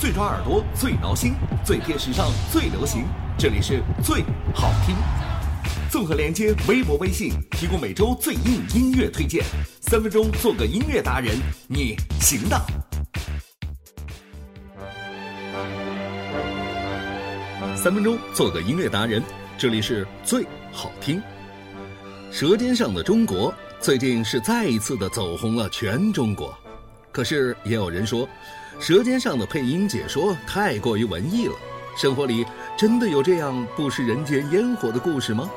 最抓耳朵，最挠心，最贴时尚，最流行。这里是最好听。综合连接微博、微信，提供每周最硬音乐推荐。三分钟做个音乐达人，你行的。三分钟做个音乐达人，这里是最好听。《舌尖上的中国》最近是再一次的走红了全中国，可是也有人说，《舌尖上的配音解说》太过于文艺了。生活里真的有这样不食人间烟火的故事吗？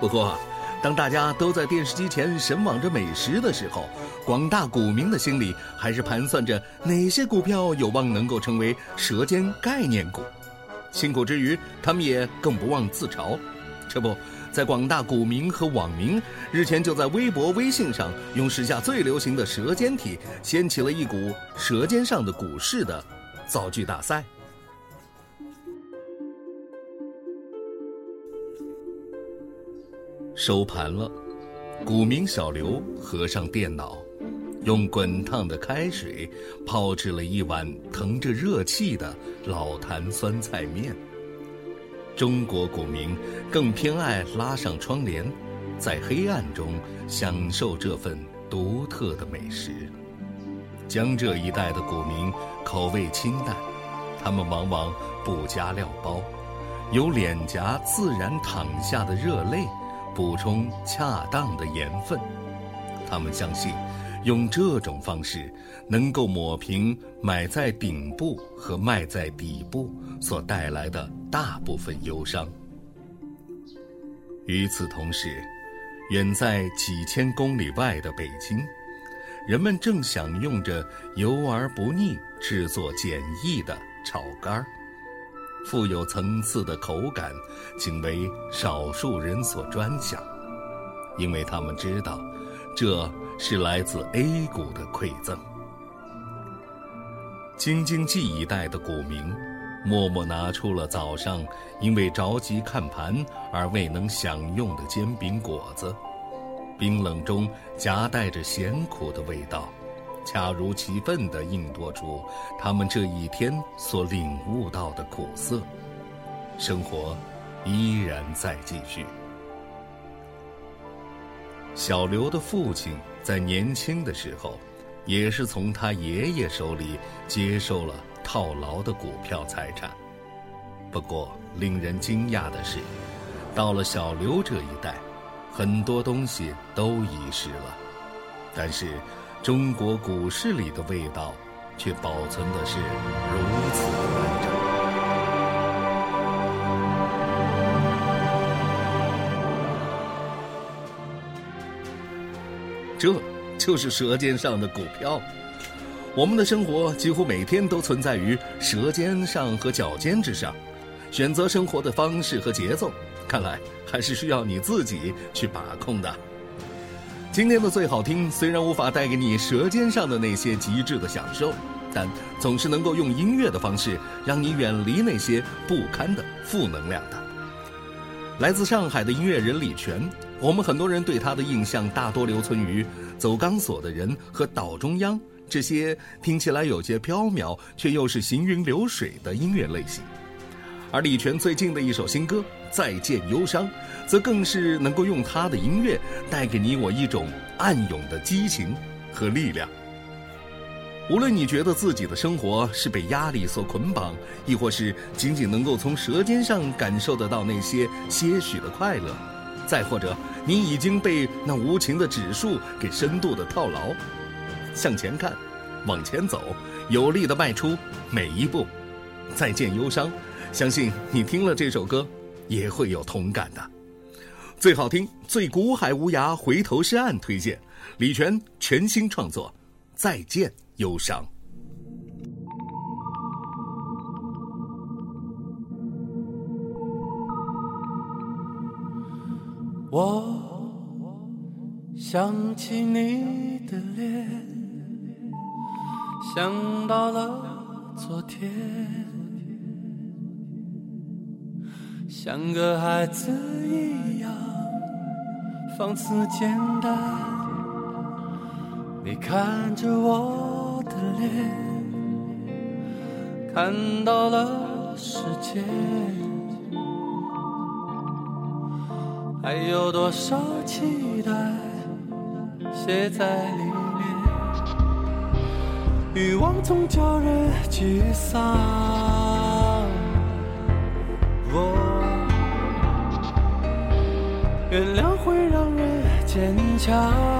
不过，当大家都在电视机前神往着美食的时候，广大股民的心里还是盘算着哪些股票有望能够成为舌尖概念股。辛苦之余，他们也更不忘自嘲。这不。在广大股民和网民日前就在微博、微信上用时下最流行的舌尖体掀起了一股“舌尖上的股市”的造句大赛。收盘了，股民小刘合上电脑，用滚烫的开水泡制了一碗腾着热气的老坛酸菜面。中国股民更偏爱拉上窗帘，在黑暗中享受这份独特的美食。江浙一带的股民口味清淡，他们往往不加料包，由脸颊自然淌下的热泪补充恰当的盐分。他们相信，用这种方式能够抹平买在顶部和卖在底部所带来的。大部分忧伤。与此同时，远在几千公里外的北京，人们正享用着油而不腻、制作简易的炒肝儿，富有层次的口感，仅为少数人所专享，因为他们知道，这是来自 A 股的馈赠。京津冀一带的股民。默默拿出了早上因为着急看盘而未能享用的煎饼果子，冰冷中夹带着咸苦的味道，恰如其分地映托出他们这一天所领悟到的苦涩。生活依然在继续。小刘的父亲在年轻的时候，也是从他爷爷手里接受了。套牢的股票财产。不过，令人惊讶的是，到了小刘这一代，很多东西都遗失了，但是中国股市里的味道却保存的是如此完整。这就是舌尖上的股票。我们的生活几乎每天都存在于舌尖上和脚尖之上，选择生活的方式和节奏，看来还是需要你自己去把控的。今天的最好听虽然无法带给你舌尖上的那些极致的享受，但总是能够用音乐的方式让你远离那些不堪的负能量的。来自上海的音乐人李泉，我们很多人对他的印象大多留存于《走钢索的人》和《岛中央》。这些听起来有些飘渺，却又是行云流水的音乐类型，而李泉最近的一首新歌《再见忧伤》，则更是能够用他的音乐带给你我一种暗涌的激情和力量。无论你觉得自己的生活是被压力所捆绑，亦或是仅仅能够从舌尖上感受得到那些些许的快乐，再或者你已经被那无情的指数给深度的套牢。向前看，往前走，有力的迈出每一步。再见忧伤，相信你听了这首歌，也会有同感的。最好听、最古海无涯回头是岸推荐，李泉全新创作《再见忧伤》。我想起你的脸。想到了昨天，像个孩子一样放肆简单。你看着我看到了世界，还有多少期待写在里面？欲望总叫人沮丧。原谅会让人坚强。